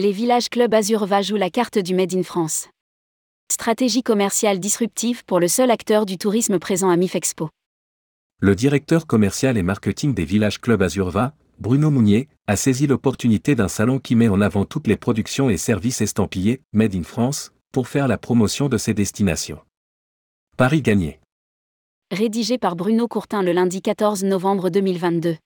Les villages Club Azurva jouent la carte du Made in France. Stratégie commerciale disruptive pour le seul acteur du tourisme présent à MIFEXPO. Le directeur commercial et marketing des villages Club Azurva, Bruno Mounier, a saisi l'opportunité d'un salon qui met en avant toutes les productions et services estampillés, Made in France, pour faire la promotion de ses destinations. Paris gagné. Rédigé par Bruno Courtin le lundi 14 novembre 2022.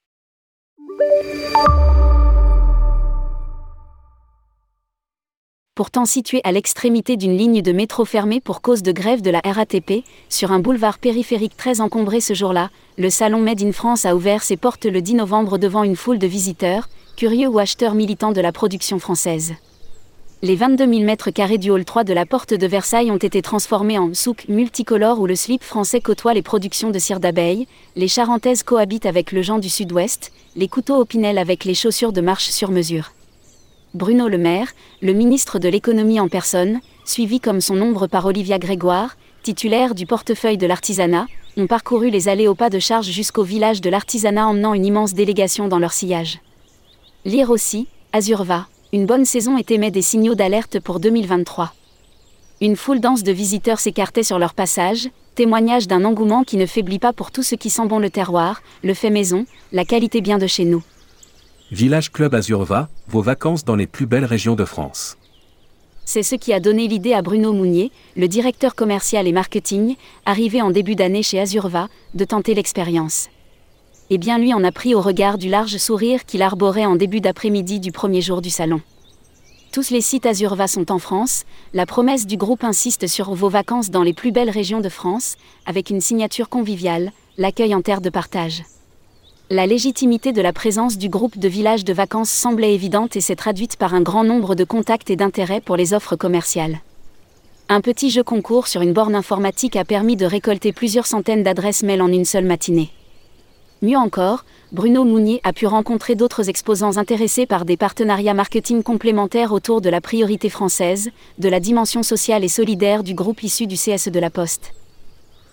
Pourtant situé à l'extrémité d'une ligne de métro fermée pour cause de grève de la RATP, sur un boulevard périphérique très encombré ce jour-là, le salon Made in France a ouvert ses portes le 10 novembre devant une foule de visiteurs, curieux ou acheteurs militants de la production française. Les 22 000 mètres carrés du hall 3 de la porte de Versailles ont été transformés en souk multicolore où le slip français côtoie les productions de cire d'abeille, les charentaises cohabitent avec le Jean du Sud-Ouest, les couteaux opinel avec les chaussures de marche sur mesure. Bruno Le Maire, le ministre de l'économie en personne, suivi comme son ombre par Olivia Grégoire, titulaire du portefeuille de l'artisanat, ont parcouru les allées au pas de charge jusqu'au village de l'artisanat emmenant une immense délégation dans leur sillage. Lire aussi, Azurva, une bonne saison et émet des signaux d'alerte pour 2023. Une foule dense de visiteurs s'écartait sur leur passage, témoignage d'un engouement qui ne faiblit pas pour tout ce qui sent bon le terroir, le fait maison, la qualité bien de chez nous. Village Club Azurva, vos vacances dans les plus belles régions de France. C'est ce qui a donné l'idée à Bruno Mounier, le directeur commercial et marketing, arrivé en début d'année chez Azurva, de tenter l'expérience. Et bien lui en a pris au regard du large sourire qu'il arborait en début d'après-midi du premier jour du salon. Tous les sites Azurva sont en France, la promesse du groupe insiste sur vos vacances dans les plus belles régions de France, avec une signature conviviale, l'accueil en terre de partage. La légitimité de la présence du groupe de villages de vacances semblait évidente et s'est traduite par un grand nombre de contacts et d'intérêts pour les offres commerciales. Un petit jeu concours sur une borne informatique a permis de récolter plusieurs centaines d'adresses mail en une seule matinée. Mieux encore, Bruno Mounier a pu rencontrer d'autres exposants intéressés par des partenariats marketing complémentaires autour de la priorité française, de la dimension sociale et solidaire du groupe issu du CS de la Poste.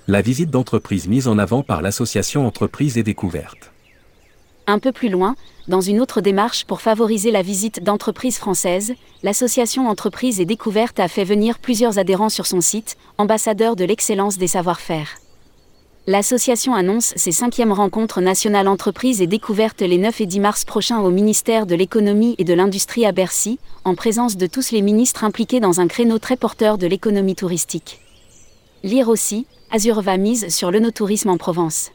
La visite d'entreprise mise en avant par l'association Entreprises et Découvertes. Un peu plus loin, dans une autre démarche pour favoriser la visite d'entreprises françaises, l'association Entreprises et Découvertes a fait venir plusieurs adhérents sur son site, ambassadeurs de l'excellence des savoir-faire. L'association annonce ses cinquièmes rencontres nationales entreprises et découvertes les 9 et 10 mars prochains au ministère de l'économie et de l'industrie à Bercy, en présence de tous les ministres impliqués dans un créneau très porteur de l'économie touristique. Lire aussi, Azur va mise sur le no-tourisme en Provence.